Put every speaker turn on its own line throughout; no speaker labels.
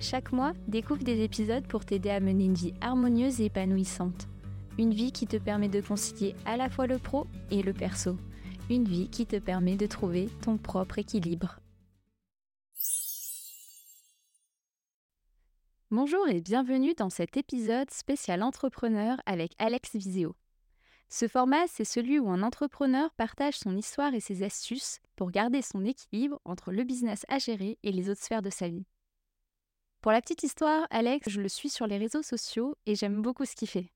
Chaque mois, découvre des épisodes pour t'aider à mener une vie harmonieuse et épanouissante. Une vie qui te permet de concilier à la fois le pro et le perso. Une vie qui te permet de trouver ton propre équilibre. Bonjour et bienvenue dans cet épisode spécial entrepreneur avec Alex Viseo. Ce format, c'est celui où un entrepreneur partage son histoire et ses astuces pour garder son équilibre entre le business à gérer et les autres sphères de sa vie. Pour la petite histoire, Alex, je le suis sur les réseaux sociaux et j'aime beaucoup ce qu'il fait.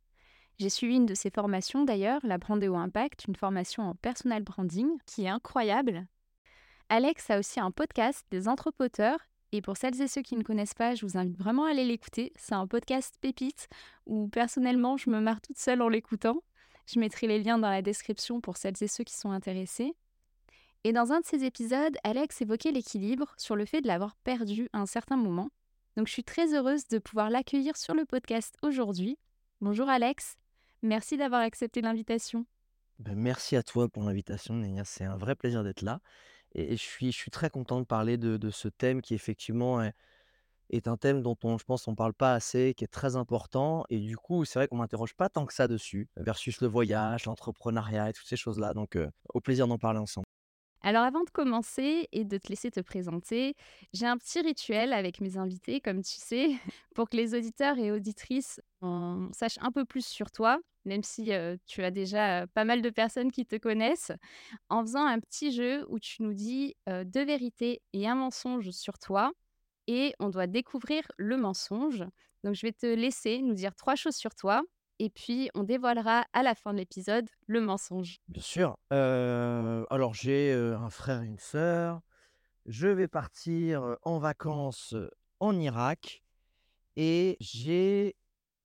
J'ai suivi une de ses formations d'ailleurs, la Brandéo Impact, une formation en personal branding qui est incroyable. Alex a aussi un podcast des entrepoteurs et pour celles et ceux qui ne connaissent pas, je vous invite vraiment à aller l'écouter. C'est un podcast pépite où personnellement je me marre toute seule en l'écoutant. Je mettrai les liens dans la description pour celles et ceux qui sont intéressés. Et dans un de ces épisodes, Alex évoquait l'équilibre sur le fait de l'avoir perdu à un certain moment donc je suis très heureuse de pouvoir l'accueillir sur le podcast aujourd'hui. Bonjour Alex, merci d'avoir accepté l'invitation.
Ben, merci à toi pour l'invitation, Nénia. C'est un vrai plaisir d'être là. Et je suis, très content de parler de, ce thème qui effectivement est, un thème dont on, je pense on ne parle pas assez, qui est très important. Et du coup, c'est vrai qu'on ne m'interroge pas tant que ça dessus, versus le voyage, l'entrepreneuriat et toutes ces choses-là. Donc, euh, au plaisir d'en parler ensemble.
Alors avant de commencer et de te laisser te présenter, j'ai un petit rituel avec mes invités, comme tu sais, pour que les auditeurs et auditrices en sachent un peu plus sur toi, même si tu as déjà pas mal de personnes qui te connaissent, en faisant un petit jeu où tu nous dis deux vérités et un mensonge sur toi, et on doit découvrir le mensonge. Donc je vais te laisser nous dire trois choses sur toi et puis on dévoilera à la fin de l'épisode le mensonge.
Bien sûr. alors j'ai un frère et une sœur. Je vais partir en vacances en Irak et j'ai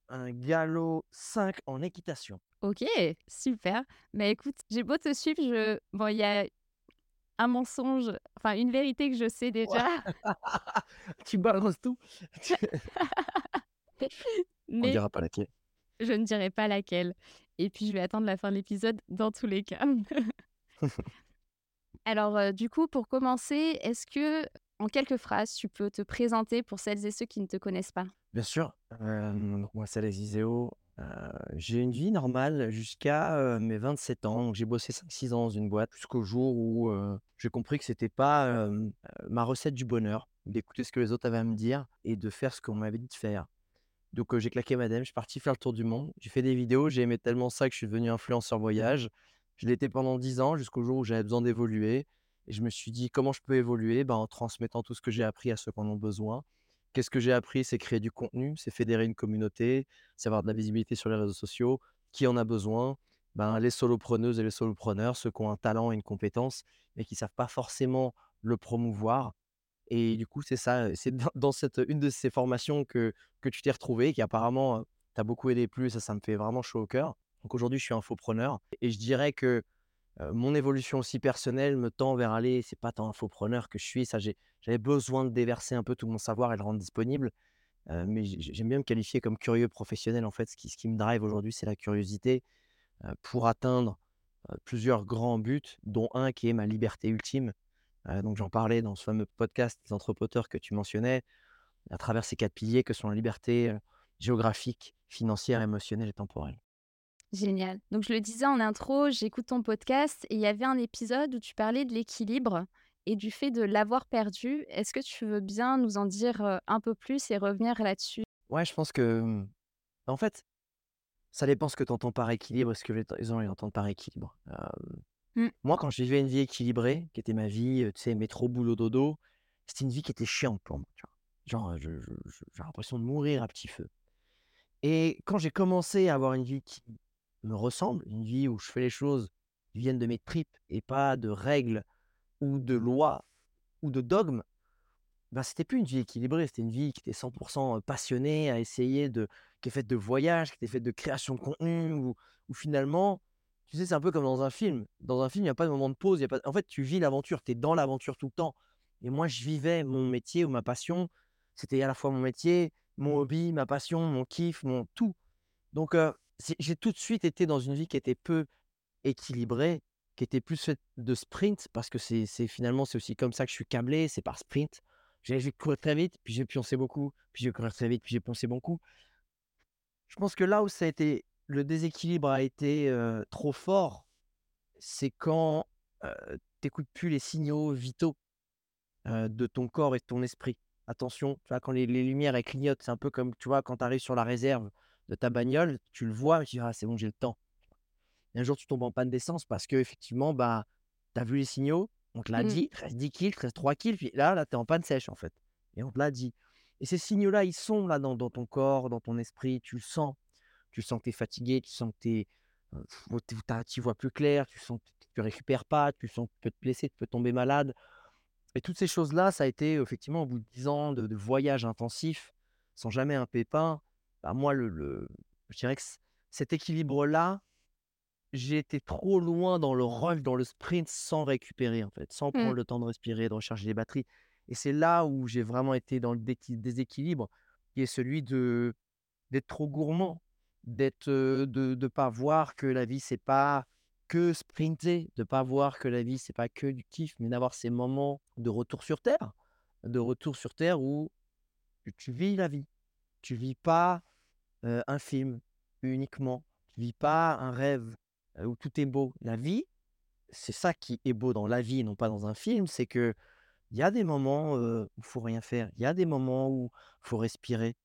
un galop 5 en équitation.
Ok, super. Mais écoute, j'ai beau te suivre, je... bon, il y a un mensonge, enfin une vérité que je sais déjà.
tu balances tout. Mais... On dira pas laquelle.
Je ne dirai pas laquelle. Et puis, je vais attendre la fin de l'épisode dans tous les cas. Alors, euh, du coup, pour commencer, est-ce que, en quelques phrases, tu peux te présenter pour celles et ceux qui ne te connaissent pas?
Bien sûr. moi, c'est Alex Iseo. Euh, j'ai une vie normale jusqu'à euh, mes 27 ans. j'ai bossé 5-6 ans dans une boîte jusqu'au jour où j'ai compris que c'était pas ma recette du bonheur d'écouter ce que les autres avaient à me dire et de faire ce qu'on m'avait dit de faire. Donc j'ai claqué madame, je suis parti faire le tour du monde. J'ai fait des vidéos, j'ai aimé tellement ça que je suis devenu influenceur voyage. Je l'étais pendant 10 ans jusqu'au jour où j'avais besoin d'évoluer. Et je me suis dit comment je peux évoluer? Ben, En transmettant tout ce que j'ai appris à ceux qui en ont besoin. Qu'est-ce que j'ai appris? C'est créer du contenu, c'est fédérer une communauté, c'est avoir de la visibilité sur les réseaux sociaux. Qui en a besoin? Ben, Les solopreneuses et les solopreneurs, ceux qui ont un talent et une compétence, mais qui ne savent pas forcément le promouvoir. Et du coup, c'est ça, c'est dans, cette, une de ces formations que, que tu t'es retrouvé, qui apparemment t'a beaucoup aidé plus, ça, ça me fait vraiment chaud au cœur. Donc aujourd'hui, je suis infopreneur et je dirais que mon évolution aussi personnelle me tend vers aller, c'est pas tant infopreneur que je suis, ça, j'avais besoin de déverser un peu tout mon savoir et le rendre disponible. mais j'aime bien me qualifier comme curieux professionnel. En fait, ce qui, ce qui me drive aujourd'hui, c'est la curiosité pour atteindre plusieurs grands buts, dont un qui est ma liberté ultime, donc j'en parlais dans ce fameux podcast des entrepoteurs que tu mentionnais, à travers ces quatre piliers que sont la liberté géographique, financière, émotionnelle et temporelle.
Génial. Donc je le disais en intro, j'écoute ton podcast et il y avait un épisode où tu parlais de l'équilibre et du fait de l'avoir perdu. Est-ce que tu veux bien nous en dire un peu plus et revenir là-dessus?
Ouais, je pense que, mmh, en fait, ça dépend ce que tu entends par équilibre et ce que les gens entendent par équilibre. Mmh. Moi, quand je vivais une vie équilibrée, qui était ma vie, tu sais, métro, boulot, dodo, c'était une vie qui était chiante pour moi. Genre, j'ai l'impression de mourir à petit feu. Et quand j'ai commencé à avoir une vie qui me ressemble, une vie où je fais les choses qui viennent de mes tripes et pas de règles ou de lois ou de dogmes, ben, c'était plus une vie équilibrée, c'était une vie qui était 100% passionnée à essayer de qui est faite de voyage, qui est faite de création de contenu, où, où finalement, tu sais, c'est un peu comme dans un film. Dans un film, il n'y a pas de moment de pause. En fait, tu vis l'aventure, tu es dans l'aventure tout le temps. Et moi, je vivais mon métier ou ma passion. C'était à la fois mon métier, mon hobby, ma passion, mon kiff, mon tout. Donc, euh, j'ai tout de suite été dans une vie qui était peu équilibrée, qui était plus faite de sprint, parce que c'est finalement, c'est aussi comme ça que je suis câblé, c'est par sprint. J'ai je vais courir très vite, puis je vais pioncer beaucoup, puis je vais courir très vite, puis j'ai poncé beaucoup. Je pense que là où ça a été, le déséquilibre a été euh, trop fort, c'est quand tu n'écoutes plus les signaux vitaux euh, de ton corps et de ton esprit. Attention, tu vois, quand les, les lumières elles clignotent, c'est un peu comme tu vois, quand tu arrives sur la réserve de ta bagnole, tu le vois, et tu dis ah, c'est bon, j'ai le temps. Et un jour, tu tombes en panne d'essence parce que effectivement, bah, tu as vu les signaux, on te l'a
Mm.
dit, reste 10 kills, il te reste 3 kills, puis là, là tu es en panne sèche en fait. Et on te l'a dit. Et ces signaux-là, ils sont là dans, dans ton corps, dans ton esprit, tu le sens. Tu sens que tu es fatigué, tu sens que tu vois plus clair, tu sens que tu ne récupères pas, tu sens que tu peux te blesser, tu peux tomber malade. Et toutes ces choses-là, ça a été effectivement au bout de 10 ans de, de voyage intensif, sans jamais un pépin. Bah, moi, le, le- je dirais que cet équilibre-là, j'ai été trop loin dans le rush, dans le sprint, sans récupérer, en fait, sans
Mm.
prendre le temps de respirer, de recharger les batteries. Et c'est là où j'ai vraiment été dans le déséquilibre, qui est celui de d'être trop gourmand, d'être, de ne pas voir que la vie, c'est pas que sprinter, de pas voir que la vie, c'est pas que du kiff, mais d'avoir ces moments de retour sur Terre, de retour sur Terre où tu vis la vie. Tu vis pas un film uniquement. Tu vis pas un rêve où tout est beau. La vie, c'est ça qui est beau dans la vie, non pas dans un film, c'est que il y a des moments où il faut rien faire. Il y a des moments où il faut respirer.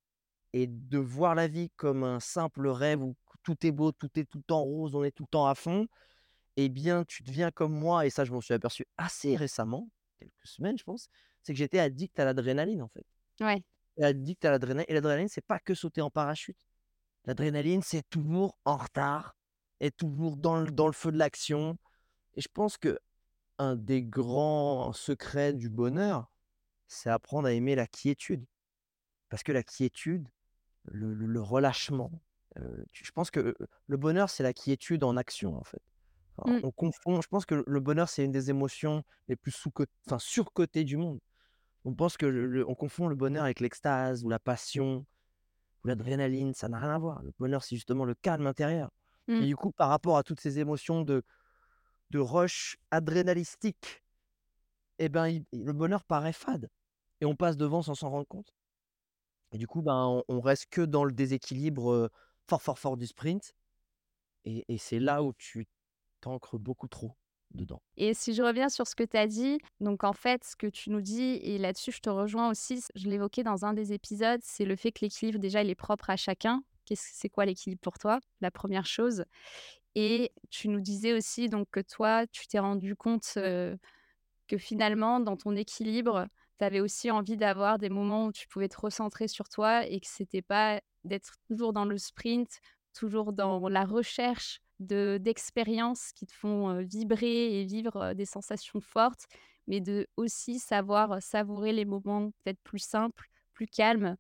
Et de voir la vie comme un simple rêve où tout est beau, tout est tout le temps rose, on est tout le temps à fond, eh bien, tu deviens comme moi, et ça, je m'en suis aperçu assez récemment, quelques semaines, je pense, c'est que j'étais addict à l'adrénaline, en fait.
Ouais.
Addict à l'adrénaline. Et l'adrénaline, c'est pas que sauter en parachute. L'adrénaline, c'est toujours en retard, et toujours dans le, dans le feu de l'action. Et je pense que un des grands secrets du bonheur, c'est apprendre à aimer la quiétude. Parce que la quiétude, le, relâchement, euh, tu- je pense que le bonheur, c'est la quiétude en action, en fait. Alors,
Mm.
on confond, je pense que le bonheur, c'est une des émotions les plus sous enfin, surcotées du monde. On pense que le- on confond le bonheur avec l'extase ou la passion ou l'adrénaline, ça n'a rien à voir. Le bonheur, c'est justement le calme intérieur.
Mm.
Et du coup, par rapport à toutes ces émotions de, de rush adrénalistique, eh ben, il- le bonheur paraît fade. Et on passe devant sans s'en rendre compte. Et du coup, ben, on, on reste que dans le déséquilibre euh, fort, fort, fort du sprint. Et, et c'est là où tu t'ancres beaucoup trop dedans.
Et si je reviens sur ce que tu as dit, donc en fait, ce que tu nous dis, et là-dessus, je te rejoins aussi, je l'évoquais dans un des épisodes, c'est le fait que l'équilibre, déjà, il est propre à chacun. Qu'est-ce c'est quoi l'équilibre pour toi? La première chose. Et tu nous disais aussi donc que toi, tu t'es rendu compte euh, que finalement, dans ton équilibre, tu avais aussi envie d'avoir des moments où tu pouvais te recentrer sur toi et que c'était pas d'être toujours dans le sprint, toujours dans la recherche de d'expériences qui te font vibrer et vivre des sensations fortes, mais de aussi savoir savourer les moments peut-être plus simples, plus calmes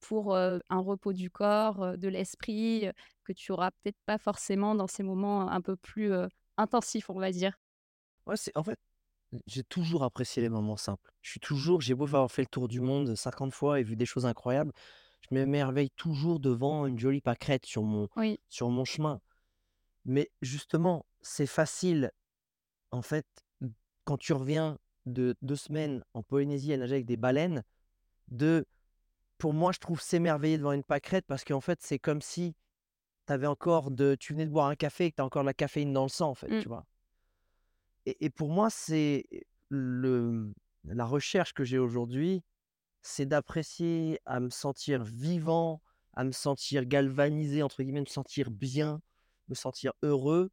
pour un repos du corps, de l'esprit, que tu auras peut-être pas forcément dans ces moments un peu plus intensifs, on va dire.
Ouais, c'est en fait, j'ai toujours apprécié les moments simples. Je suis toujours, j'ai beau avoir fait le tour du monde 50 fois et vu des choses incroyables, je m'émerveille toujours devant une jolie pâquerette sur mon,
Oui.
sur mon chemin. Mais justement, c'est facile, en fait, quand tu reviens de deux semaines en Polynésie à nager avec des baleines, de, pour moi, je trouve s'émerveiller devant une pâquerette parce qu'en fait, c'est comme si t'avais encore de, tu venais de boire un café et que tu as encore de la caféine dans le sang, en fait,
Mm.
tu vois? Et, et pour moi, c'est le, la recherche que j'ai aujourd'hui, c'est d'apprécier à me sentir vivant, à me sentir galvanisé, entre guillemets, me sentir bien, me sentir heureux,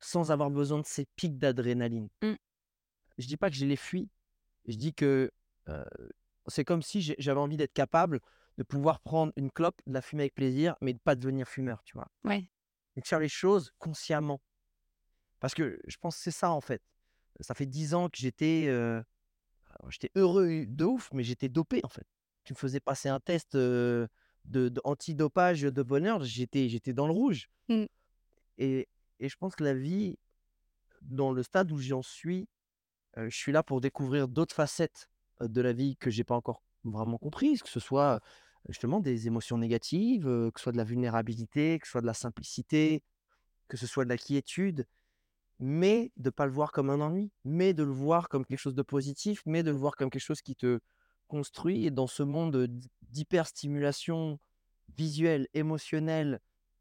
sans avoir besoin de ces pics d'adrénaline.
Mm.
Je dis pas que je les fuis, je dis que euh, c'est comme si j'avais envie d'être capable de pouvoir prendre une clope, de la fumer avec plaisir, mais de pas devenir fumeur, tu vois?
Ouais.
Et de faire les choses consciemment. Parce que je pense que c'est ça, en fait. Ça fait dix ans que j'étais euh, j'étais heureux de ouf, mais j'étais dopé, en fait. Tu me faisais passer un test euh, de de antidopage de bonheur, j'étais j'étais dans le rouge
Mmh.
et et je pense que la vie, dans le stade où j'en suis, je suis là pour découvrir d'autres facettes, de la vie que j'ai pas encore vraiment comprises, que ce soit, justement des émotions négatives, que ce soit de la vulnérabilité, que ce soit de la simplicité, que ce soit de la quiétude, mais de pas le voir comme un ennui, mais de le voir comme quelque chose de positif, mais de le voir comme quelque chose qui te construit et dans ce monde, d'hy d'hyperstimulation visuelle, émotionnelle,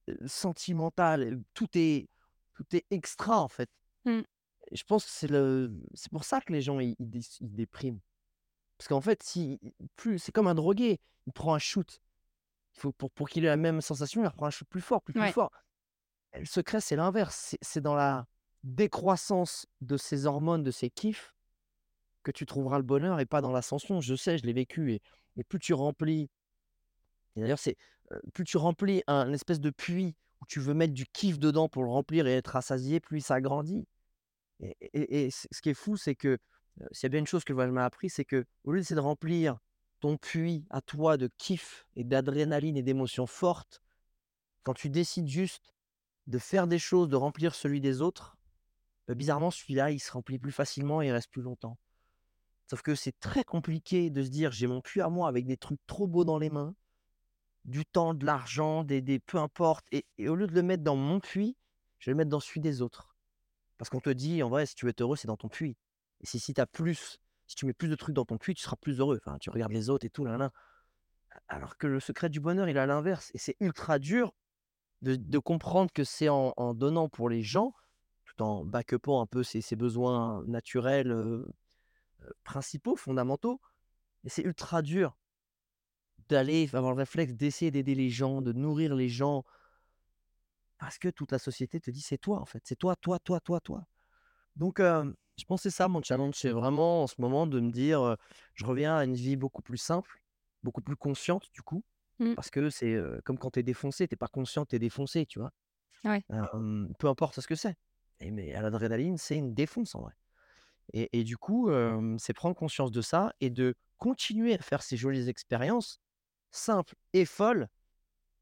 heu, sentimentale, heu, tout est tout est extra, en fait
Mmh.
je pense que c'est le c'est pour ça que les gens ils ils dépriment. Parce qu'en fait, si plus c'est comme un drogué, il prend un shoot. Il faut pour pour qu'il ait la même sensation, il reprend un shoot plus fort, plus, fort le secret, c'est l'inverse, c'est c'est dans la décroissance de ces hormones, de ces kiffs que tu trouveras le bonheur et pas dans l'ascension. Je sais, je l'ai vécu et et plus tu remplis et d'ailleurs, c'est, plus tu remplis un espèce de puits où tu veux mettre du kiff dedans pour le remplir et être rassasié, plus ça grandit et et et ce qui est fou, c'est que, s'il y a bien une chose que le voyage m'a appris, c'est qu'au lieu d'essayer de remplir ton puits à toi de kiff et d'adrénaline et d'émotions fortes, quand tu décides juste de faire des choses, de remplir celui des autres, bah, bizarrement, celui-là, il se remplit plus facilement et il reste plus longtemps. Sauf que c'est très compliqué de se dire: «J'ai mon puits à moi avec des trucs trop beaux dans les mains, du temps, de l'argent, des des peu importe et au lieu de le mettre dans mon puits, je vais le mettre dans celui des autres». Parce qu'on te dit: «En vrai, si tu veux être heureux, c'est dans ton puits» et si si tu as plus si tu mets plus de trucs dans ton puits, tu seras plus heureux. Enfin, tu regardes les autres et tout, nin. A alors que le secret du bonheur, il est à l'inverse et c'est ultra dur de comprendre que c'est en donnant pour les gens, tout en back-upant un peu ses ses besoins naturels, principaux, fondamentaux et c'est ultra dur d'aller avoir le réflexe d'essayer d'aider les gens, de nourrir les gens parce que toute la société te dit: «C'est toi, en fait, c'est toi, toi, toi, toi, toi». Donc je pense c'est ça mon challenge, c'est vraiment en ce moment de me dire, je reviens à une vie beaucoup plus simple, beaucoup plus consciente du coup,
Mmh.
parce que c'est, comme quand tu es défoncé, tu es pas conscient que tu es défoncé, tu vois?
Ouais.
Peu importe ce que c'est et mais à l'adrénaline, c'est une défonce en vrai et et du coup, hem, c'est prendre conscience de ça et de continuer à faire ces jolies expériences, simples et folles,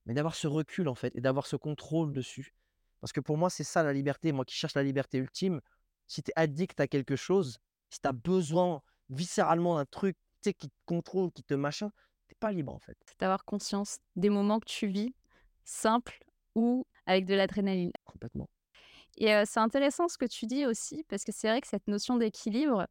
mais d'avoir ce recul en fait et d'avoir ce contrôle dessus. Parce que pour moi, c'est ça la liberté, moi qui cherche la liberté ultime, si tu es addict à quelque chose, si tu as besoin viscéralement d'un truc, qui te contrôle, qui te machin, tu es pas libre en fait.
C'est d'avoir conscience des moments que tu vis, simples ou avec de l'adrénaline.
Complètement.
Et c'est intéressant ce que tu dis aussi parce que c'est vrai que cette notion d'équilibre,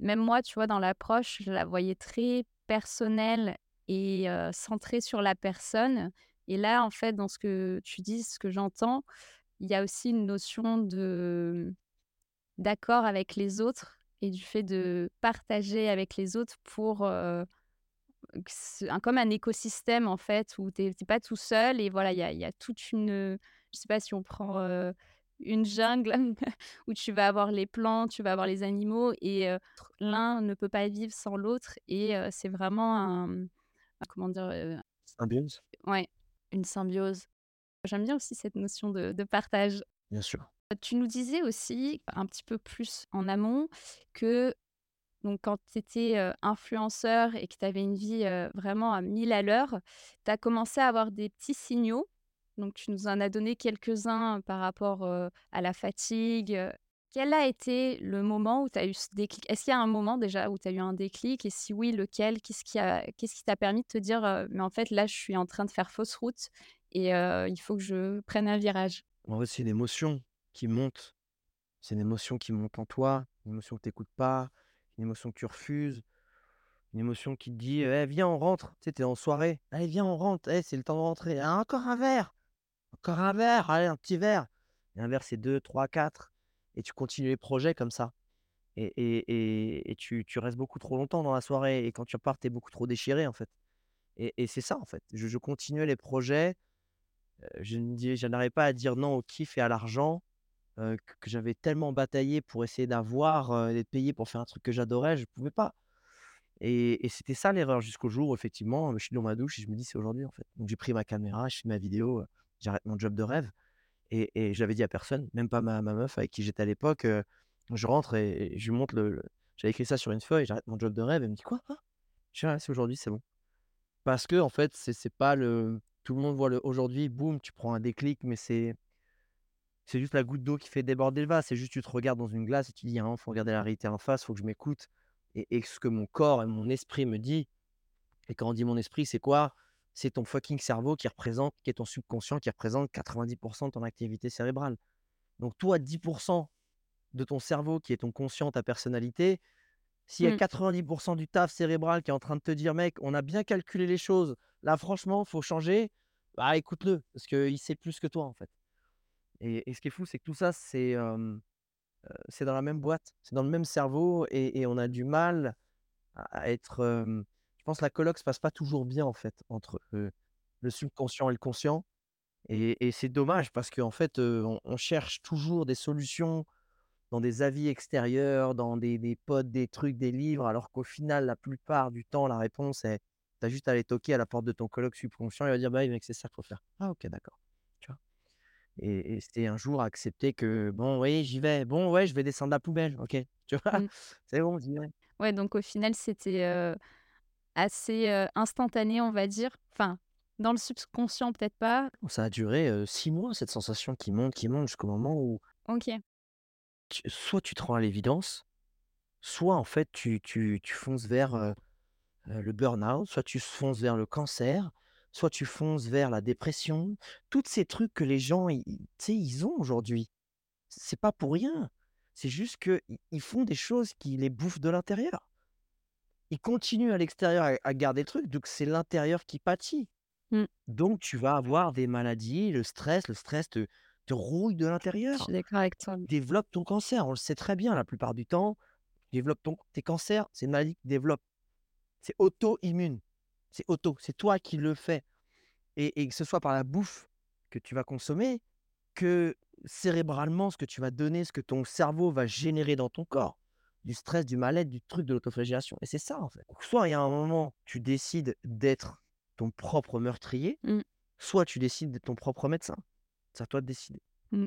même moi, tu vois, dans l'approche, je la voyais très personnelle et centrée sur la personne. Et là, en fait, dans ce que tu dis, ce que j'entends, il y a aussi une notion de d'accord avec les autres et du fait de partager avec les autres pour, un comme un écosystème, en fait, où tu es tu es pas tout seul et voilà, il y a toute une, je sais pas si on prend, une jungle où tu vas avoir les plantes, tu vas avoir les animaux et l'un ne peut pas vivre sans l'autre et c'est vraiment un, un comment dire? Heu,
Symbiose?
ouais, une symbiose. J'aime bien aussi cette notion de de partage.
Bien sûr.
Tu nous disais aussi, un petit peu plus en amont, que donc quand tu étais, influenceur et que tu avais une vie, vraiment à 1000 à l'heure, tu as commencé à avoir des petits signaux. Donc tu nous en as donné quelques-uns par rapport, à la fatigue. Quel a été le moment où tu as eu ce déclic? Est-ce qu'il y a un moment déjà où tu as eu un déclic? Et si oui, lequel? Qu'est-ce qui t'a permis de te dire, «Mais en fait, là, je suis en train de faire fausse route et il faut que je prenne un virage»?
En vrai, c'est une émotion qui monte. C'est une émotion qui monte en toi, une émotion que tu écoutes pas, une émotion que tu refuses, une émotion qui te dit: «Eh viens, on rentre». Tu sais, es en soirée: «Allez, viens, on rentre. Eh, c'est le temps de rentrer. Ah, encore un verre, encore un verre, allez, un petit verre». Et un verre, c'est 2-3-4 et tu continues les projets comme ça et et et et tu restes beaucoup trop longtemps dans la soirée et quand tu repars, tu es beaucoup trop déchiré, en fait et et c'est ça, en fait. Je continuais les projets, heu, je ne je n'arrivais pas à dire non au kiff et à l'argent, heu, que j'avais tellement bataillé pour essayer d'avoir, heu, d'être payé pour faire un truc que j'adorais, je pouvais pas et et c'était ça l'erreur jusqu'au jour effectivement, je suis dans ma douche et je me dis: «C'est aujourd'hui, en fait». Donc j'ai pris ma caméra, je filme ma vidéo, j'arrête mon job de rêve et et je l'avais dit à personne, même pas ma ma meuf avec qui j'étais à l'époque, je rentre et et je lui montre le j'avais écrit ça sur une feuille: «J'arrête mon job de rêve». Elle me dit: «Quoi? Quoi?» Je «Ouais, c'est aujourd'hui, c'est bon». Parce que en fait, c'est pas le tout le monde voit le aujourd'hui, boum, tu prends un déclic, mais c'est c'est juste la goutte d'eau qui fait déborder le vase. C'est juste tu te regardes dans une glace et tu dis: «Il faut regarder la réalité en face, faut que je m'écoute et et ce que mon corps et mon esprit me dit» et quand on dit mon esprit, c'est quoi? C'est ton fucking cerveau qui représente qui est ton subconscient qui représente 90% de ton activité cérébrale. Donc toi, 10% de ton cerveau qui est ton conscient, ta personnalité, s'il y a
Mmh.
90% du taf cérébral qui est en train de te dire: «Mec, on a bien calculé les choses, là franchement, faut changer», bah écoute-le, parce qu'il sait plus que toi, en fait. Et et ce qui est fou, c'est que tout ça, c'est, c'est dans la même boîte, c'est dans le même cerveau et et on a du mal à être, pense que la colloque se passe pas toujours bien, en fait, entre, le subconscient et le conscient et et c'est dommage parce qu'en fait, on on cherche toujours des solutions dans des avis extérieurs, dans des des potes, des trucs, des livres, alors qu'au final, la plupart du temps, la réponse est tu as juste à aller toquer à la porte de ton coloc subconscient, il va dire: «Bah mec, c'est ça qu'il faut faire». «Ah OK, d'accord». Tu vois? Et et c'était un jour accepter que: «Bon oui, j'y vais. Bon ouais, je vais descendre la poubelle. OK». Tu vois?
Mmh.
C'est bon, j'y vais.
Ouais, donc au final, c'était, assez, instantané, on va dire. Enfin, dans le subconscient, peut-être pas.
Ça a duré, 6 mois cette sensation qui monte, qui monte jusqu'au moment où
OK.
tu soit tu te rends à l'évidence, soit en fait tu tu tu fonces vers, le burn-out, soit tu fonces vers le cancer, soit tu fonces vers la dépression. Toutes ces trucs que les gens ils ils tu sais, ils ont aujourd'hui. C'est pas pour rien. C'est juste qu'ils ils font des choses qui les bouffent de l'intérieur. Ils continuent à l'extérieur à à garder le truc, donc c'est l'intérieur qui pâtit.
Mmh.
Donc tu vas avoir des maladies, le stress le stress te te rouille de
Je
l'intérieur.
suis d'accord avec toi.
Développe ton cancer, on le sait très bien la plupart du temps, développe ton tes cancers, c'est une maladie qui développe. C'est auto-immune. C'est auto, c'est toi qui le fais et et que ce soit par la bouffe que tu vas consommer, que cérébralement, ce que tu vas donner, ce que ton cerveau va générer dans ton corps. Du stress, du mal-être, du truc, de l'autoflagellation et c'est ça, en fait. Soit il y a un moment, tu décides d'être ton propre meurtrier,
Mmh.
soit tu décides d'être ton propre médecin. C'est à toi de décider.
Mmh.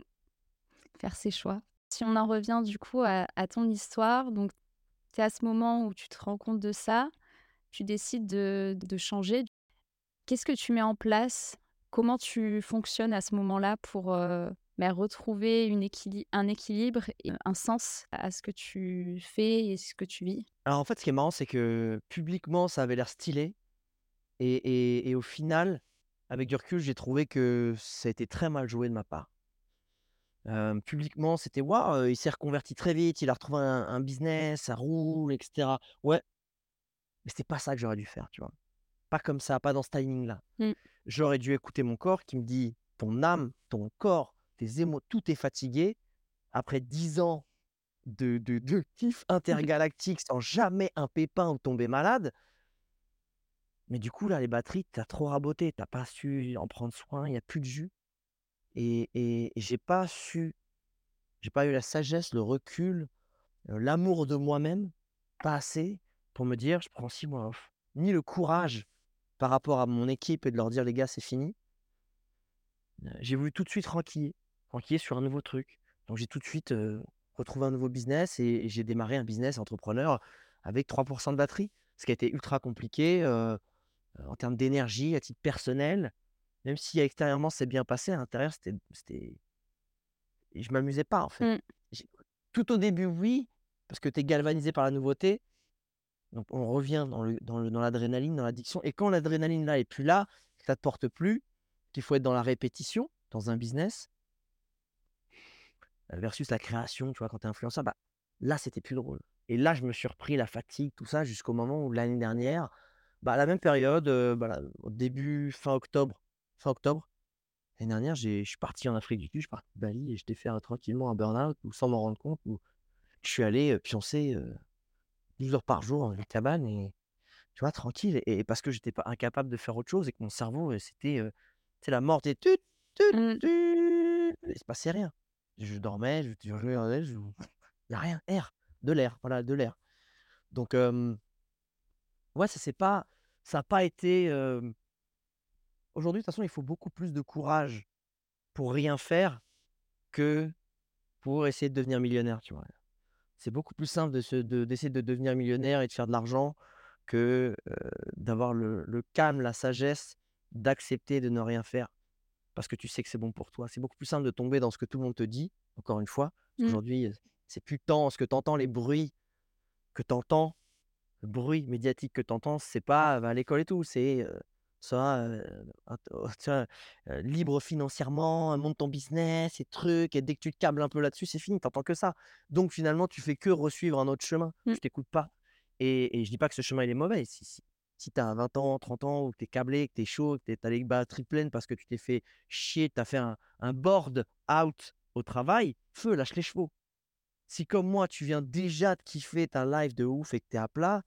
Faire ses choix. Si on en revient du coup à à ton histoire, donc tu es à ce moment où tu te rends compte de ça, tu décides de de changer. Qu'est-ce que tu mets en place? Comment tu fonctionnes à ce moment-là pour, heu, bah, retrouver une un équilibre et un sens à ce que tu fais et ce que tu vis?
Alors, en fait, ce qui est marrant, c'est que publiquement, ça avait l'air stylé et et et au final, avec du recul, j'ai trouvé que ça a été très mal joué de ma part. Publiquement, c'était: «Waouh, il s'est reconverti très vite, il a retrouvé un un business, ça roule et cetera». Ouais, mais c'était pas ça que j'aurais dû faire, tu vois? Pas comme ça, pas dans ce timing-là.
Mmh.
J'aurais dû écouter mon corps qui me dit: «Ton âme, ton corps, tes émo tout est fatigué. Après 10 ans de de de kiff intergalactique sans jamais un pépin ou tomber malade» «mais du coup, là, les batteries, tu as trop raboté, tu as pas su en prendre soin, il y a plus de jus» et et et j'ai pas su j'ai pas eu la sagesse, le recul, heu, l'amour de moi-même, pas assez pour me dire: «Je prends 6 mois off». Ni le courage par rapport à mon équipe et de leur dire: «Les gars, c'est fini». Heu, j'ai voulu tout de suite renquiller, renquiller sur un nouveau truc. Donc j'ai tout de suite, retrouvé un nouveau business et et j'ai démarré un business entrepreneur avec 3% de batterie. Ce qui a été ultra compliqué, en termes d'énergie, à titre personnel. Même si extérieurement c'est bien passé, à l'intérieur c'était je m'amusais pas en fait.
Mmh.
Tout au début oui, parce que tu es galvanisé par la nouveauté. Donc on revient dans le dans le dans l'adrénaline, dans l'addiction et quand l'adrénaline là est plus là, que ça te porte plus, qu'il faut être dans la répétition, dans un business versus la création, tu vois? Quand tu es influenceur, bah, là c'était plus drôle et là je me suis repris la fatigue, tout ça, jusqu'au moment où l'année dernière, bah, à la même période, heu, bah, là, au début fin octobre fin octobre, l'année dernière, j'ai je suis parti en Afrique du Sud, je suis parti de Bali et je t'ai fait un tranquillement un burn-out où sans m'en rendre compte, où je suis allé, pioncer, heu, 12 heures par jour dans une cabane et tu vois, tranquille et et parce que j'étais pas incapable de faire autre chose et que mon cerveau, c'était, la mort des tut tut
Mmh.
tut il se passait rien. Je dormais, je je regardais, je il y a rien, air, de l'air, voilà, de l'air. Donc ouais, ça c'est pas ça a pas été, aujourd'hui de toute façon, il faut beaucoup plus de courage pour rien faire que pour essayer de devenir millionnaire, tu vois? C'est beaucoup plus simple d'essayer de devenir millionnaire et de faire de l'argent que d'avoir le calme, la sagesse d'accepter de ne rien faire parce que tu sais que c'est bon pour toi. C'est beaucoup plus simple de tomber dans ce que tout le monde te dit, encore une fois.
Mmh.
Aujourd'hui, c'est plus tant ce que tu entends, les bruits que tu entends, le bruit médiatique que tu entends, c'est pas bah, à l'école et tout, c'est ça, libre financièrement, monte ton business et trucs, et dès que tu te câbles un peu là-dessus, c'est fini, tu n'entends que ça. Donc finalement, tu fais que resuivre un autre chemin,
Mmh.
tu t'écoutes pas. Et, et je dis pas que ce chemin il est mauvais. Si, si, si tu as 20 ans, 30 ans, ou que tu es câblé, que tu es chaud, que tu as les batteries pleines parce que tu t'es fait chier, tu as fait un, board out au travail, feu, lâche les chevaux. Si comme moi, tu viens déjà de kiffer ta live de ouf et que tu es à plat,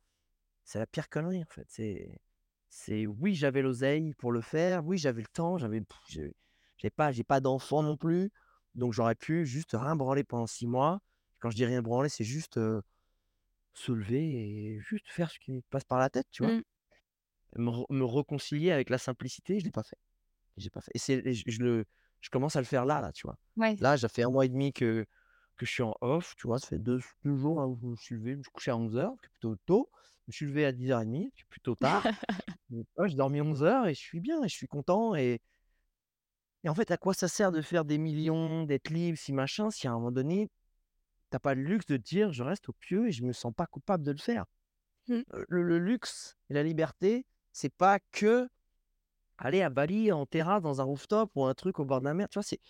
c'est la pire connerie en fait. C'est, c'est oui, j'avais l'oseille pour le faire, oui, j'avais le temps, j'avais, j'ai pas, j'ai pas d'enfant non plus, donc j'aurais pu juste rien branler pendant six mois. Quand je dis rien branler, c'est juste se lever et juste faire ce qui me passe par la tête, tu vois.
Mmh.
Me, re- me réconcilier avec la simplicité, je l'ai pas fait. J'ai pas fait. Et c'est, je, je le, je commence à le faire là, là, tu vois.
Ouais.
Là, ça fait un mois et demi que, que je suis en off, tu vois, ça fait deux, deux jours hein, où je me suis levé, je me suis couché à 11h, plutôt tôt. Je me suis levé à 10h30, c'est plutôt tard. J'ai dormi 11 heures et je suis bien, et je suis content. Et, et en fait, à quoi ça sert de faire des millions, d'être libre, si machin, si à un moment donné, t'as pas le luxe de dire je reste au pieu et je me sens pas coupable de le faire?
Mmh.
Euh, Le, le luxe et la liberté, c'est pas que aller à Bali en terrasse dans un rooftop ou un truc au bord de la mer. Tu c'est,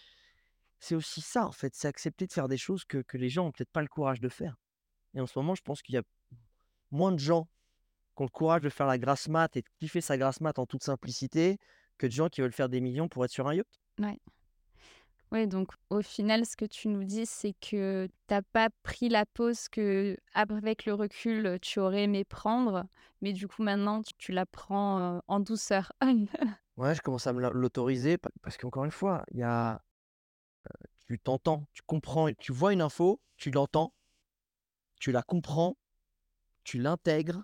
c'est aussi ça, en fait. C'est accepter de faire des choses que, les gens ont peut-être pas le courage de faire. Et en ce moment, je pense qu'il y a moins de gens qui ont le courage de faire la grasse mat et de kiffer sa grasse mat en toute simplicité que de gens qui veulent faire des millions pour être sur un yacht.
Ouais, donc au final, ce que tu nous dis, c'est que t'as pas pris la pause que, avec le recul, tu aurais aimé prendre, mais du coup maintenant, tu, tu la prends euh, en douceur.
Ouais, je commence à me la- l'autoriser pa- parce qu'encore une fois, il y a, tu t'entends, tu comprends, tu vois une info, tu l'entends, tu la comprends, tu l'intègres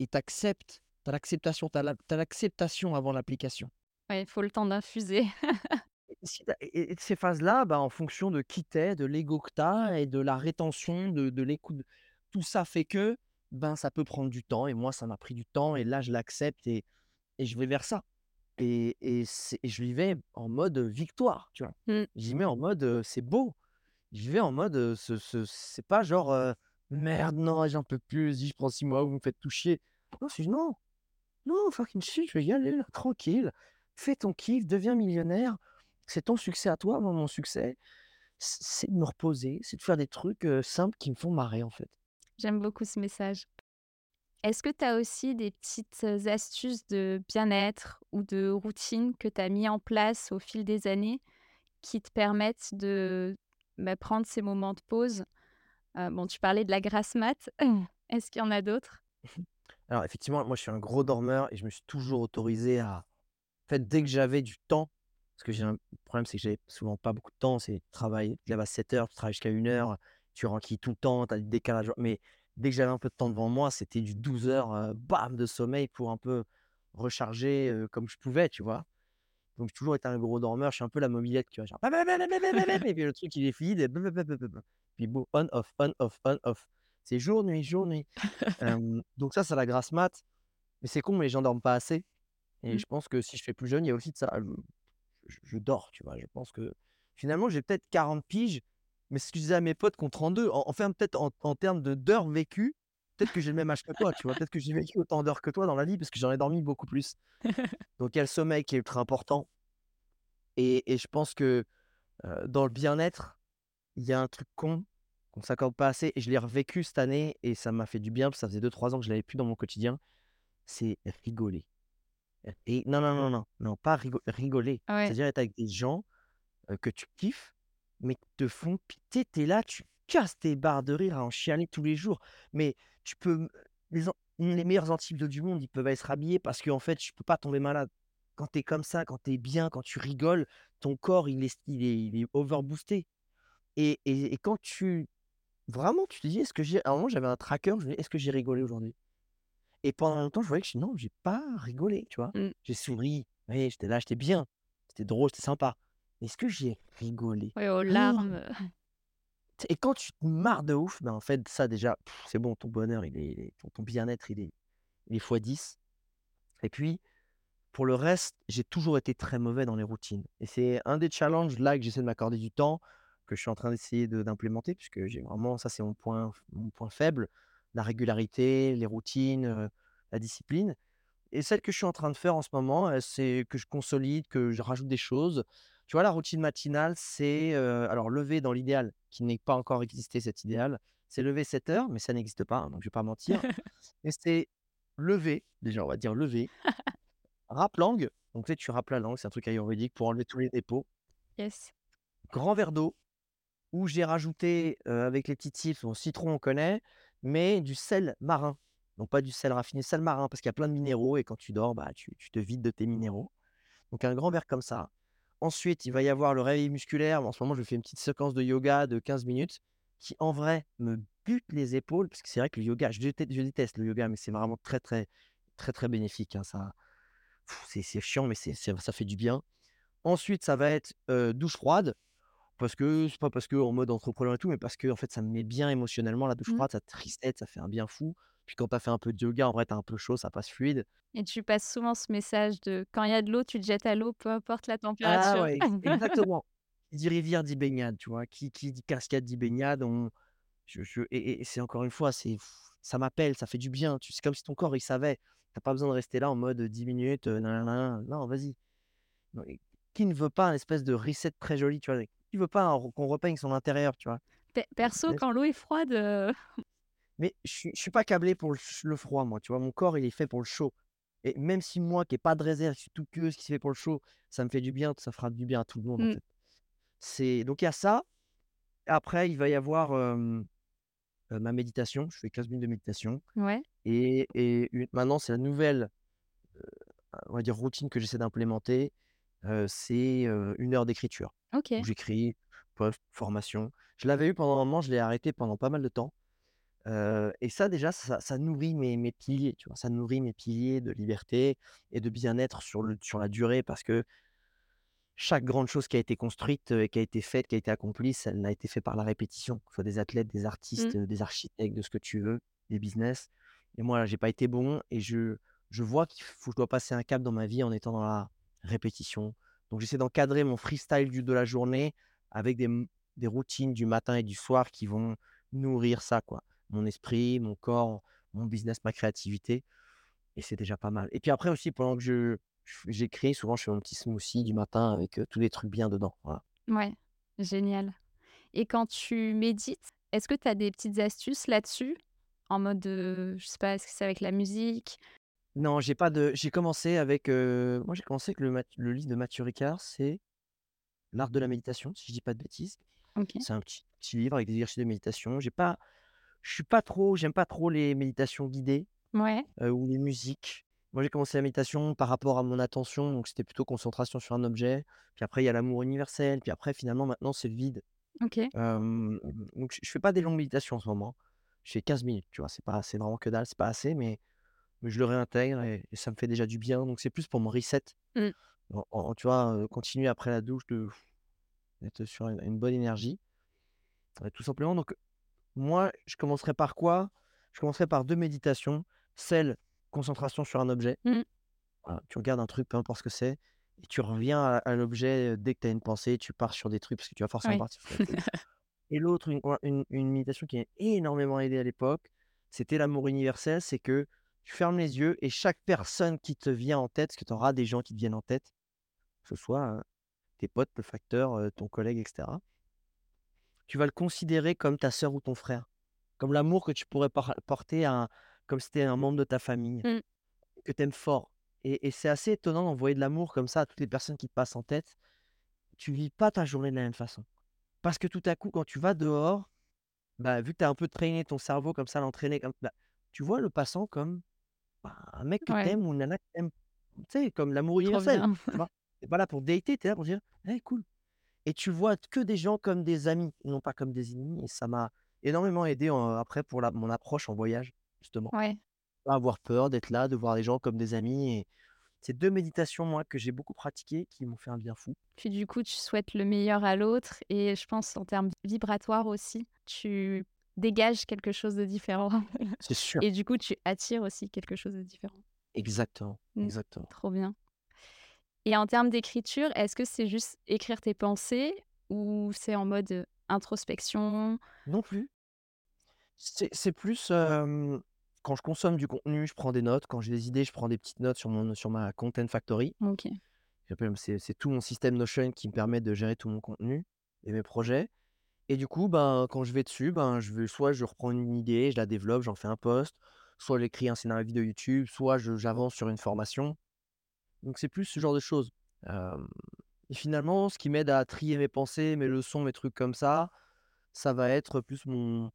et tu acceptes. Tu as l'acceptation, tu as l'acceptation avant l'application.
Ouais, il faut le temps d'infuser.
Et si tu et et ces phases-là, bah, en fonction de qui tu de l'ego que tu as et de la rétention, de de l'écoute, tout ça fait que, ben, ça peut prendre du temps et moi, ça m'a pris du temps et là, je l'accepte et et je vais vers ça et et c'est et je y vais en mode, victoire, tu vois?
Mmh.
J'y mets en mode, c'est beau. J'y vais en mode, ce ce c'est pas genre, «Merde, non, j'en peux plus, je prends 6 mois, vous me faites tout chier». Non, c'est: «Non, non, fucking shit, je vais y aller là, tranquille. Fais ton kiff, deviens millionnaire. C'est ton succès à toi, moi, mon succès, c'est de me reposer, c'est de faire des trucs, simples qui me font marrer, en fait».
J'aime beaucoup ce message. Est-ce que tu as aussi des petites astuces de bien-être ou de routine que tu as mis en place au fil des années qui te permettent de bah, prendre ces moments de pause? Euh, bon, tu parlais de la grasse mat. Est-ce qu'il y en a d'autres?
Alors effectivement, moi, je suis un gros dormeur et je me suis toujours autorisé à en fait, dès que j'avais du temps, parce que j'ai un problème, c'est que j'ai souvent pas beaucoup de temps, c'est travailler, tu lèves à 7:00, tu travailles jusqu'à 1:00, tu renquilles tout le temps, tu as du décalage mais dès que j'avais un peu de temps devant moi, c'était du 12 heures, heu, bam, de sommeil pour un peu recharger, comme je pouvais, tu vois? Donc j'ai toujours été un gros dormeur, je suis un peu la mobilette, tu vois? Genre et puis le truc il est fluide et puis boum, on off, on off, on off. C'est jour, nuit, jour, nuit. Donc ça, c'est la grasse mat, mais c'est con, mais les gens dorment pas assez et
Mmh.
je pense que si je fais plus jeune, il y a aussi de ça. Je dors, tu vois? Je pense que finalement, j'ai peut-être 40 piges, mais ce que je disais à mes potes qui ont 32, en enfin peut-être en en termes de d'heures vécues, peut-être que j'ai le même âge que toi, tu vois? Peut-être que j'ai vécu autant d'heures que toi dans la vie parce que j'en ai dormi beaucoup plus. Donc il y a le sommeil qui est ultra important et et je pense que, heu, dans le bien-être, il y a un truc con qu'on s'accorde pas assez et je l'ai revécu cette année et ça m'a fait du bien, parce que ça faisait deux trois ans que je l'avais plus dans mon quotidien, c'est rigoler. Et non, non, non, non, non, pas rigo rigoler.
Ouais.
C'est-à-dire être avec des gens, que tu kiffes, mais qui te font pitié. Tu es là, tu casses tes barres de rire à en chialer tous les jours. Mais tu peux les an les meilleurs antidotes du monde, ils peuvent aller se rhabiller parce qu'en fait, tu peux pas tomber malade. Quand tu es comme ça, quand tu es bien, quand tu rigoles, ton corps, il est il est il est overboosté et et et quand tu vraiment, tu te dis: «Est-ce que j'ai» à un moment, j'avais un tracker, je me dis: «Est-ce que j'ai rigolé aujourd'hui?» Et pendant longtemps, je voyais que je non, j'ai pas rigolé, tu vois?
Mmh.
J'ai souri, oui, j'étais là, j'étais bien, c'était drôle, c'était sympa. Mais est-ce que j'ai rigolé?
Ouais, aux larmes.
Et quand tu te marres de ouf, ben, en fait, ça déjà, pff, c'est bon, ton bonheur, il est il est ton ton bien-être, il est les fois 10. Et puis, pour le reste, j'ai toujours été très mauvais dans les routines. Et c'est un des challenges là que j'essaie de m'accorder du temps, que je suis en train d'essayer de- d'implémenter, puisque j'ai vraiment, ça c'est mon point, mon point faible, la régularité, les routines, euh, la discipline. Et celle que je suis en train de faire en ce moment, heu, c'est que je consolide, que je rajoute des choses. Tu vois, la routine matinale, c'est, heu, alors lever dans l'idéal, qui n'est pas encore existé cet idéal, c'est lever 7:00, mais ça n'existe pas, hein, donc je vais pas mentir. Et c'est lever, déjà on va dire lever, rap langue, donc tu sais, tu râpes la langue, c'est un truc ayurvédique pour enlever tous les dépôts.
Yes.
Grand verre d'eau où j'ai rajouté, avec les petits tips, bon citron on connaît, mais du sel marin. Donc pas du sel raffiné, sel marin parce qu'il y a plein de minéraux et quand tu dors, bah, tu tu te vides de tes minéraux. Donc un grand verre comme ça. Ensuite, il va y avoir le réveil musculaire. En ce moment, je fais une petite séquence de yoga de 15 minutes qui, en vrai, me bute les épaules parce que c'est vrai que le yoga, je déteste, le yoga, mais c'est vraiment très, très, très, très bénéfique. hein, ça, c'est chiant, mais c'est ça fait du bien. Ensuite, ça va être douche froide parce que c'est pas parce que en mode entrepreneur et tout, mais parce que en fait, ça me met bien émotionnellement la douche
Mmh.
froide, ça te reset, ça fait un bien fou. Puis quand tu as fait un peu de yoga, en vrai, tu un peu chaud, ça passe fluide.
Et tu passes souvent ce message de quand il y a de l'eau, tu te jettes à l'eau, peu importe la
Ah
température.
ouais, ex exactement. Qui dit rivière dit baignade, tu vois? Qui qui dit cascade dit baignade, on je je et c'est encore une fois, c'est ça m'appelle, ça fait du bien, tu c'est comme si ton corps, il savait. Tu pas besoin de rester là en mode, 10 minutes, heu, nin Non, vas-y. Non qui ne veut pas un espèce de reset très joli, tu vois? Qui veut pas qu'on repeigne son intérieur, tu vois?
Pe perso, quand l'eau est froide, heu,
mais je suis je suis pas câblé pour le froid moi, tu vois? Mon corps, il est fait pour le chaud et même si moi qui ai pas de réserve, qui suis tout queue, qui s'est fait pour le chaud, ça me fait du bien, ça fera du bien à tout le monde, en
mmh,
fait. C'est donc il y a ça. Après, il va y avoir, heu, ma méditation. Je fais 15 minutes de méditation
ouais,
et et une maintenant, c'est la nouvelle, on va dire, routine que j'essaie d'implémenter, c'est, 1 heure d'écriture où j'écris, post, formation. Je l'avais eu pendant un moment, je l'ai arrêté pendant pas mal de temps, et ça déjà, ça ça nourrit mes mes piliers, tu vois? Ça nourrit mes piliers de liberté et de bien-être sur le sur la durée parce que Chaque grande chose qui a été construite, et qui a été faite, qui a été accomplie, ça n'a été fait par la répétition. Que ce soit des athlètes, des
Mmh.
artistes, heu, des architectes, de ce que tu veux, des business et moi, j'ai pas été bon et je je vois qu'il faut je dois passer un cap dans ma vie en étant dans la répétition. Donc j'essaie d'encadrer mon freestyle du de la journée avec des routines du matin et du soir qui vont nourrir ça, quoi. Mon esprit, mon corps, mon business, ma créativité et c'est déjà pas mal et puis après aussi pendant que je j'écris, souvent je fais mon petit smoothie du matin avec, tous les trucs bien dedans, voilà.
Ouais, génial. Et quand tu médites, est-ce que tu as des petites astuces là-dessus? En mode, heu, je sais pas, est-ce que c'est avec la musique?
Non, j'ai pas de j'ai commencé avec, heu, moi j'ai commencé avec le mat le livre de Mathieu Ricard, c'est «L'art de la méditation», si je dis pas de bêtises.
OK.
C'est un petit petit livre avec des exercices de méditation. J'ai pas je suis pas trop j'aime pas trop les méditations guidées,
Ouais,
heu, ou les musiques. Moi j'ai commencé la méditation par rapport à mon attention, donc c'était plutôt concentration sur un objet. Puis après il y a l'amour universel, puis après finalement maintenant c'est le vide.
OK.
Donc je je fais pas des longues méditations en ce moment. Je fais 15 minutes, tu vois? C'est pas c'est vraiment que dalle, c'est pas assez, mais mais je le réintègre et et ça me fait déjà du bien. Donc c'est plus pour mon reset.
Mmh.
En en tu vois, continuer après la douche de d'être sur une une bonne énergie, tout simplement. Donc moi, je commencerai par quoi? Je commencerai par 2 méditations. Celle, concentration sur un objet.
Mmh.
Voilà, tu regardes un truc, peu importe ce que c'est et tu reviens à à l'objet, dès que tu as une pensée, tu pars sur des trucs parce que tu vas forcément
Oui.
partir sur. Et l'autre, une une une méditation qui m'a énormément aidé à l'époque, c'était l'amour universel. C'est que tu fermes les yeux et chaque personne qui te vient en tête, parce que tu auras des gens qui te viennent en tête, que ce soit, heu, tes potes, le facteur, heu, ton collègue et cetera. Tu vas le considérer comme ta sœur ou ton frère, comme l'amour que tu pourrais porter à un comme si c'était un membre de ta famille,
Mmh.
que tu aimes fort. Et et c'est assez étonnant d'envoyer de l'amour comme ça à toutes les personnes qui te passent en tête. Tu vis pas ta journée de la même façon. Parce que tout à coup, quand tu vas dehors Bah, vu que tu as un peu traîné ton cerveau comme ça, l'entraîner comme bah, tu vois le passant comme, bah, un mec que tu
Ouais,
aimes ou une nana que tu aimes. Tu sais, comme l'amour
trop
universel,
bien.
tu vois? Tu es pas là pour dater, tu es là pour dire: «Eh cool» et tu vois que des gens comme des amis, non pas comme des ennemis et ça m'a énormément aidé en après pour la mon approche en voyage, justement.
Ouais.
Pas avoir peur d'être là, de voir les gens comme des amis et c'est 2 méditations, moi, que j'ai beaucoup pratiquées, qui m'ont fait un bien fou.
Puis du coup, tu souhaites le meilleur à l'autre et je pense en termes vibratoires aussi, tu dégages quelque chose de différent.
C'est sûr.
Et du coup, tu attires aussi quelque chose de différent.
Exactement,
Mmh.
exactement.
Trop bien. Et en termes d'écriture, est-ce que c'est juste écrire tes pensées ou c'est en mode, heu, introspection?
Non plus. C'est plus, quand je consomme du contenu, je prends des notes. Quand j'ai des idées, je prends des petites notes sur mon sur ma content factory.
OK.
C'est tout mon système Notion qui me permet de gérer tout mon contenu et mes projets et du coup, ben, quand je vais dessus, ben, je vais soit je reprends une idée, je la développe, j'en fais un post, soit j'écris un scénario vidéo YouTube, soit je j'avance sur une formation. Donc c'est plus ce genre de choses. Et finalement, ce qui m'aide à trier mes pensées, mes leçons, mes trucs comme ça, ça va être plus mon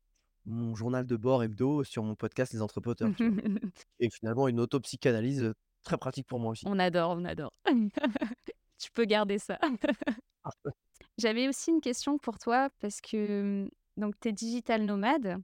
mon journal de bord hebdo sur mon podcast Les Entrepoteurs, tu vois? Et finalement une auto-psychanalyse, heu, très pratique pour moi aussi.
On adore, on adore. Tu peux garder ça. J'avais aussi une question pour toi parce que, mmh, donc tu es digital nomade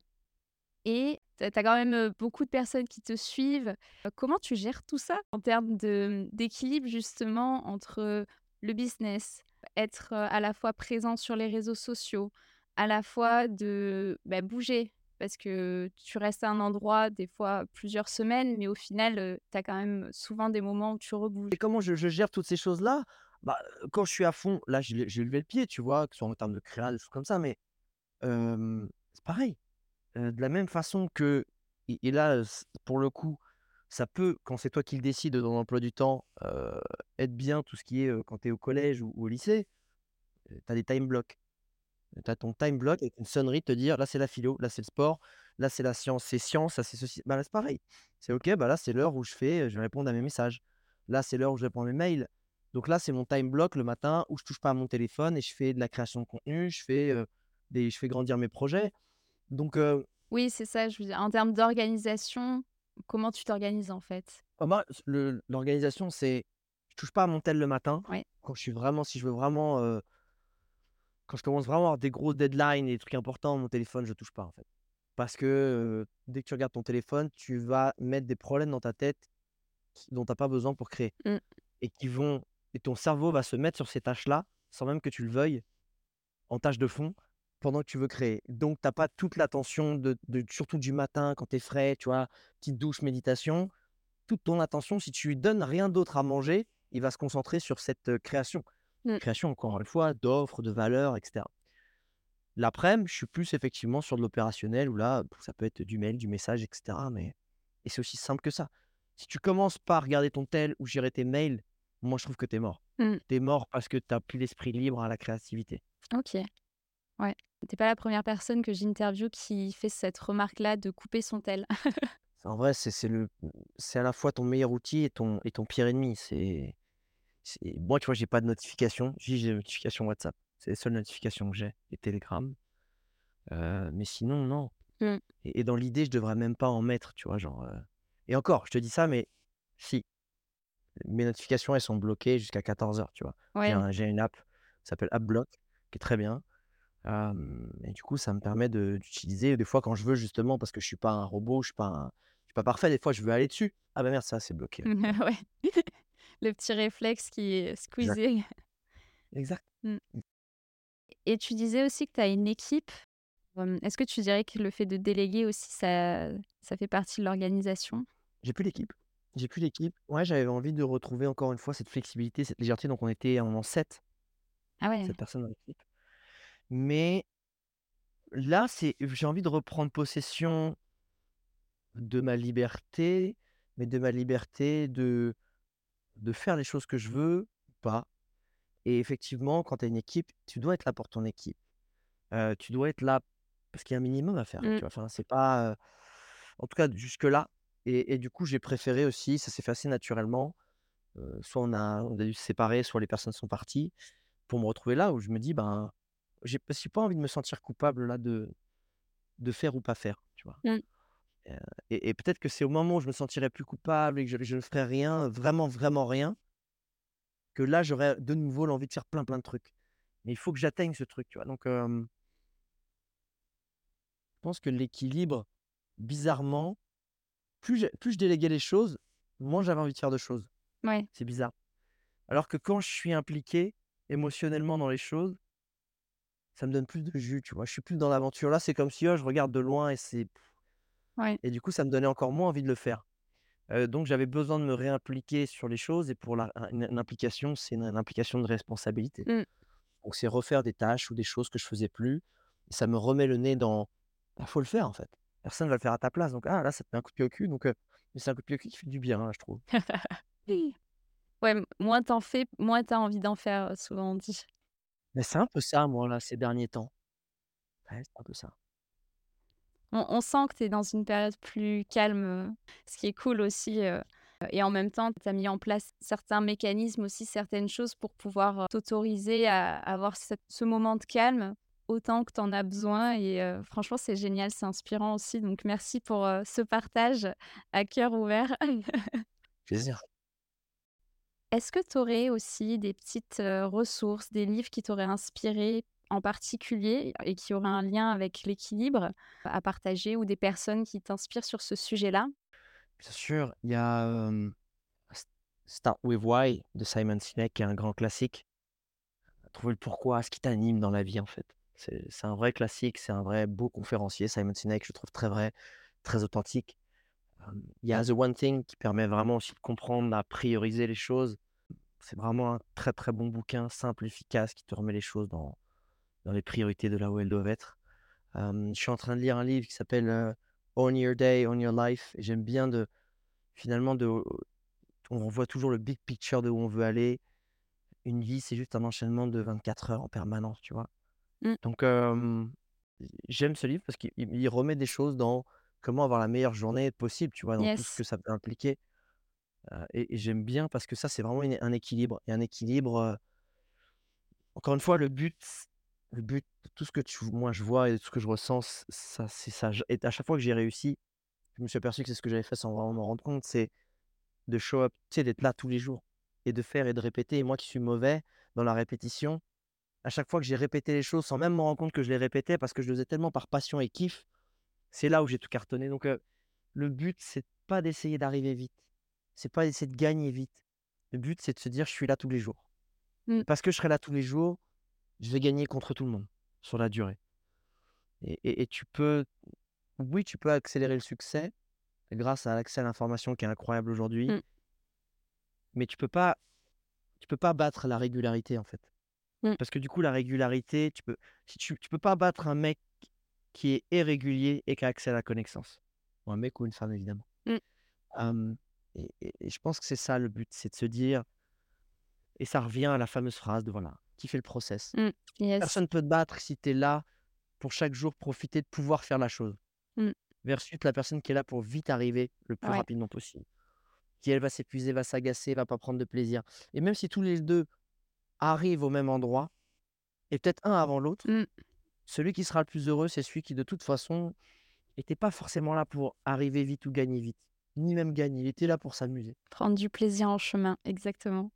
et tu as quand même, beaucoup de personnes qui te suivent. Comment tu gères tout ça en termes mmh, d'équilibre justement entre, le business, être, à la fois présent sur les réseaux sociaux, à la fois de, bah, bouger? Parce que tu restes à un endroit des fois plusieurs semaines, mais au final, tu as quand même souvent des moments où tu rebouges.
Et comment je gère toutes ces choses-là? Bah, quand je suis à fond, là, j'ai levé le pied, tu vois? Que ce soit en termes de créa, des choses comme ça, mais c'est pareil. De la même façon que et là, pour le coup, ça peut, quand c'est toi qui le décides dans ton emploi du temps, être bien tout ce qui est, quand tu es au collège ou ou au lycée, tu as des time blocks. Tu as ton time block avec une sonnerie de te dire: «Là, c'est la philo, là, c'est le sport, là, c'est la science, c'est science, ça, c'est ceci». Bah, là, c'est pareil. C'est OK, bah, là, c'est l'heure où je fais, je vais répondre à mes messages. Là, c'est l'heure où je réponds à mes mails. Donc là, c'est mon time block le matin où je touche pas à mon téléphone et je fais de la création de contenu, je fais, des je fais grandir mes projets. Donc
Oui, c'est ça, je veux dire, en termes d'organisation, comment tu t'organises, en fait?
bah, le l'organisation, c'est je touche pas à mon tel le matin.
Ouais.
Quand je suis vraiment si je veux vraiment, quand je commence vraiment à avoir des gros deadlines et des trucs importants, mon téléphone, je touche pas, en fait. Parce que, heu, dès que tu regardes ton téléphone, tu vas mettre des problèmes dans ta tête dont tu as pas besoin pour créer
Mmh.
et qui vont et ton cerveau va se mettre sur ces tâches-là, sans même que tu le veuilles, en tâche de fond, pendant que tu veux créer. Donc tu as pas toute l'attention de de surtout du matin quand tu es frais, tu vois? Petite douche, méditation, toute ton attention, si tu lui donnes rien d'autre à manger, il va se concentrer sur cette, heu, création.
Mmh.
Création, encore une fois, d'offres, de valeurs et cetera. L'aprèm, je suis plus effectivement sur de l'opérationnel où là, ça peut être du mail, du message et cetera, mais et c'est aussi simple que ça. Si tu commences par regarder ton tel ou gérer tes mails, moi je trouve que tu es mort.
Mmh.
Tu es mort parce que tu as plus l'esprit libre à la créativité.
OK. Ouais. Tu pas la première personne que j'interviewe qui fait cette remarque-là de couper son tel.
En vrai, c'est c'est le c'est à la fois ton meilleur outil et ton et ton pire ennemi. C'est moi, tu vois, j'ai pas de notification. J'ai des notifications WhatsApp. C'est les seules notifications que j'ai et Telegram. Heu, mais sinon, non.
Mmh.
Et et dans l'idée, je devrais même pas en mettre, tu vois? Genre, heu et encore, je te dis ça, mais si, mes notifications, elles sont bloquées jusqu'à 14:00, tu vois? J'ai un une app, ça s'appelle AppBlock, qui est très bien. Et du coup, ça me permet de d'utiliser des fois quand je veux justement parce que je suis pas un robot, je suis pas un je suis pas parfait, des fois je veux aller dessus. Ah bah merde, ça c'est bloqué.
Ouais. Le petit réflexe qui est squeezé.
exact.
Mmh.
Mmh.
Et tu disais aussi que tu as une équipe. Est-ce que tu dirais que le fait de déléguer aussi, ça ça fait partie de l'organisation?
J'ai plus l'équipe. J'ai plus l'équipe. Ouais, j'avais envie de retrouver encore une fois cette flexibilité, cette légèreté, donc on était en 7,
Ah ouais.
7 personnes dans l'équipe. Mais là, c'est j'ai envie de reprendre possession de ma liberté, mais de ma liberté de de faire les choses que je veux ou pas. Et effectivement, quand tu as une équipe, tu dois être là pour ton équipe. Tu dois être là parce qu'il y a un minimum à faire,
Mmh.
tu vois? Enfin, c'est pas, en tout cas jusque-là et et du coup, j'ai préféré aussi, ça s'est fait assez naturellement, soit on a on a dû se séparer, soit les personnes sont parties, pour me retrouver là où je me dis: «Ben, j'ai pas envie de me sentir coupable là de de faire ou pas faire», tu vois?
Mmh.
Heu et et peut-être que c'est au moment où je me sentirais plus coupable et que je je ne ferais rien, vraiment, vraiment rien, que là, j'aurais de nouveau l'envie de faire plein, plein de trucs. Mais il faut que j'atteigne ce truc, tu vois? Donc hem, je pense que l'équilibre, bizarrement, plus j'ai plus je déléguais les choses, moins j'avais envie de faire de choses.
Ouais.
C'est bizarre. Alors que quand je suis impliqué émotionnellement dans les choses, ça me donne plus de jus, tu vois? Je suis plus dans l'aventure. Là, c'est comme si, oh, je regarde de loin et c'est Et du coup, ça me donnait encore moins envie de le faire. Donc j'avais besoin de me réimpliquer sur les choses et pour la un une une implication, c'est une une implication de responsabilité.
Mmh.
Donc c'est refaire des tâches ou des choses que je faisais plus et ça me remet le nez dans bah, faut le faire, en fait. Personne va le faire à ta place donc ah là, ça te met un coup de pied au cul donc c'est un coup de pied au cul qui fait du bien, hein, je trouve.
Oui. Ouais, moins tu en fais, moins tu as envie d'en faire, souvent on dit.
Mais c'est un peu ça, moi, là, ces derniers temps. Ouais, c'est un peu ça.
On on sent que tu es dans une période plus calme, heu, ce qui est cool aussi, heu et en même temps, tu as mis en place certains mécanismes aussi, certaines choses pour pouvoir, heu, t'autoriser à avoir cette ce moment de calme autant que tu en as besoin et franchement, c'est génial, c'est inspirant aussi donc merci pour, ce partage à cœur ouvert.
Plaisir.
Est-ce que tu aurais aussi des petites, ressources, des livres qui t'auraient inspiré en particulier et qui auraient un lien avec l'équilibre à partager ou des personnes qui t'inspirent sur ce sujet-là?
Bien sûr, il y a, S Start with Why de Simon Sinek qui est un grand classique. Trouver le pourquoi, ce qui t'anime dans la vie, en fait. C'est un vrai classique, c'est un vrai beau conférencier, Simon Sinek, je trouve très vrai, très authentique. Il y a The One Thing qui permet vraiment aussi de comprendre, à prioriser les choses. C'est vraiment un très, très bon bouquin, simple, efficace, qui te remet les choses dans dans les priorités de là où elles doivent être. Je suis en train de lire un livre qui s'appelle, heu, Own Your Day, Own Your Life et j'aime bien de finalement de on voit toujours le big picture de où on veut aller. Une vie, c'est juste un enchaînement de 24 heures en permanence, tu vois?
Mmh.
Donc j'aime ce livre parce qu'il il il remet des choses dans comment avoir la meilleure journée possible, tu vois? Dans tout ce que ça peut impliquer, et et j'aime bien parce que ça, c'est vraiment une un équilibre et un équilibre, encore une fois, le but le but tout ce que tu moi je vois et tout ce que je ressens, ça c'est ça et à chaque fois que j'ai réussi, je me suis aperçu que c'est ce que j'avais fait sans vraiment m'en rendre compte, c'est de show up, tu sais, d'être là tous les jours et de faire et de répéter et moi qui suis mauvais dans la répétition, à chaque fois que j'ai répété les choses sans même me rendre compte que je les répétais parce que je le faisais tellement par passion et kiff, c'est là où j'ai tout cartonné donc le but, c'est pas d'essayer d'arriver vite, c'est pas d'essayer de gagner vite. Le but, c'est de se dire: «Je suis là tous les jours»
Mmh.
parce que je serai là tous les jours, je vais gagner contre tout le monde sur la durée et et et tu peux oui, tu peux accélérer le succès grâce à l'accès à l'information qui est incroyable aujourd'hui
Mmh.
mais tu peux pas tu peux pas battre la régularité, en fait.
Mmh.
Parce que du coup, la régularité, tu peux si tu tu peux pas battre un mec qui est irrégulier et qui a accès à la connaissance. Ou un mec ou une femme, évidemment.
Mmh.
Hem et et et je pense que c'est ça le but, c'est de se dire et ça revient à la fameuse phrase de voilà, kiffer le process?
Mmh. Yes.
Personne peut te battre si tu es là pour chaque jour profiter de pouvoir faire la chose.
Mmh.
Versus la personne qui est là pour vite arriver le plus
Ouais.
rapidement possible. Qui elle va s'épuiser, va s'agacer, va pas prendre de plaisir et même si tous les 2 arrivent au même endroit et peut-être un avant l'autre,
Mmh.
celui qui sera le plus heureux, c'est celui qui de toute façon était pas forcément là pour arriver vite ou gagner vite, ni même gagner, il était là pour s'amuser
Prendre du plaisir en chemin, exactement.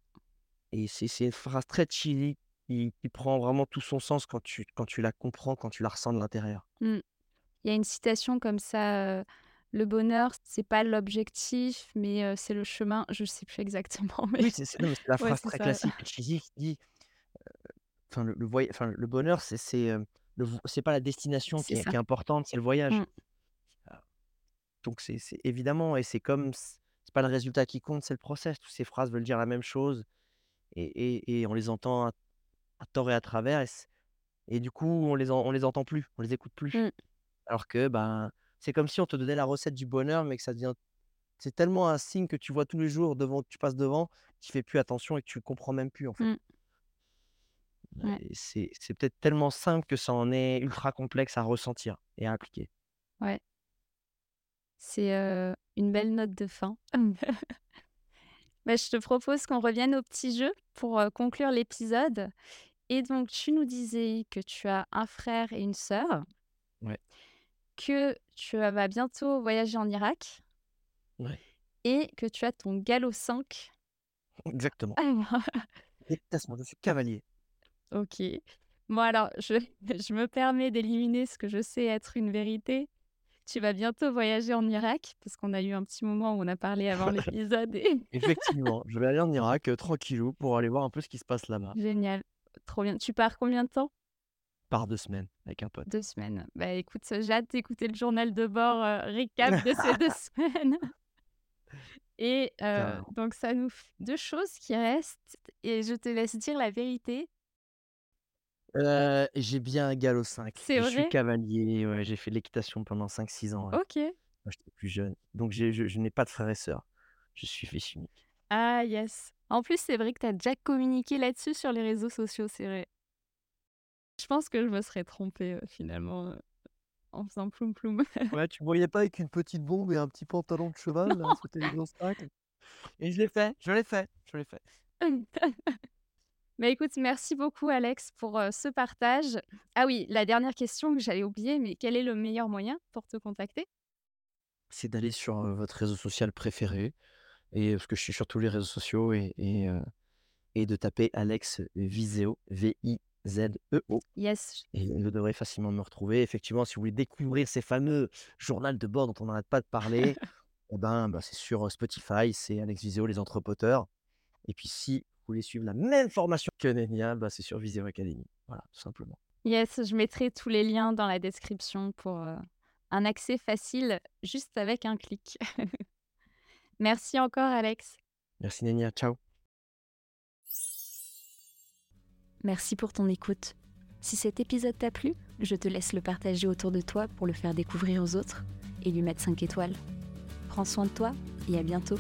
Et c'est une phrase très cheesy qui qui prend vraiment tout son sens quand tu quand tu la comprends, quand tu la ressens de l'intérieur.
Mmh. Il y a une citation comme ça, «Le bonheur, c'est pas l'objectif, mais c'est le chemin». Je sais plus exactement, mais
Oui, c'est la phrase très
ça.
classique cheesy qui dit, enfin le bonheur c'est c'est, pas la destination qui est
ça.
qui est importante, c'est le voyage.
Mmh.
Donc c'est évidemment et c'est comme c'est pas le résultat qui compte, c'est le process. Toutes ces phrases veulent dire la même chose et et et on les entend à à tort et à travers et du coup, on les en on les entend plus, on les écoute plus.
Mmh.
Alors que, ben, c'est comme si on te donnait la recette du bonheur, mais que ça devient c'est tellement un signe que tu vois tous les jours devant tu passes devant, tu fais plus attention et que tu comprends même plus, en fait.
Mmh. Ouais.
C'est c'est peut-être tellement simple que ça en est ultra complexe à ressentir et à appliquer.
Ouais. C'est, heu, une belle note de fin. Bah, je te propose qu'on revienne au petit jeu pour, conclure l'épisode et donc tu nous disais que tu as un frère et une sœur
Ouais.
que tu, vas bientôt voyager en Irak
Ouais.
et que tu as ton galop 5.
Exactement. Détachement, je suis cavalier.
OK. Bon alors je je me permets d'éliminer ce que je sais être une vérité. Tu vas bientôt voyager en Irak parce qu'on a eu un petit moment où on a parlé avant l'épisode et
Effectivement, je vais aller en Irak, heu, tranquillou pour aller voir un peu ce qui se passe là-bas.
génial, trop bien. Tu pars combien de temps?
pars deux semaines avec un pote.
Deux semaines. Bah écoute, j'ai hâte d'écouter le journal de bord euh, recap de ces deux semaines. Et euh, donc, ça nous fait deux choses qui restent. Et je te laisse dire la vérité.
Heu, j'ai bien un galop 5.
C'est
Je suis
vrai?
cavalier, ouais, j'ai fait de l'équitation pendant 5-6 ans, ouais,
Ok.
quand j'étais plus jeune. Donc j'ai je je n'ai pas de frères et sœurs. Je suis fils unique.
Ah, yes. En plus, c'est vrai que tu as déjà communiqué là-dessus sur les réseaux sociaux, c'est vrai. Je pense que je me serais trompée finalement en faisant ploum ploum.
Ouais, tu me voyais pas avec une petite bombe et un petit pantalon de cheval, là,
Non.
les 5 et je l'ai fait, je l'ai fait, je l'ai fait.
Mais écoute, merci beaucoup Alex pour euh, ce partage. Ah oui, la dernière question que j'allais oublier, mais quel est le meilleur moyen pour te contacter?
C'est d'aller sur, votre réseau social préféré et parce que je suis sur tous les réseaux sociaux et et de taper Alex Viseo, V-I-Z-E-O
Yes.
et vous devrez facilement me retrouver. Effectivement, si vous voulez découvrir ces fameux journal de bord dont on n'arrête pas de parler, et ben, bah, c'est sur, Spotify, c'est Alex Viseo, les entrepoteurs et puis si voulez suivre la même formation que Nenia, bah, c'est sur Viseo Academy. Voilà, tout simplement.
Yes, je mettrai tous les liens dans la description pour euh, un accès facile juste avec un clic. Merci encore Alex.
Merci Nenia, ciao.
Merci pour ton écoute. Si cet épisode t'a plu, je te laisse le partager autour de toi pour le faire découvrir aux autres et lui mettre 5 étoiles. Prends soin de toi et à bientôt.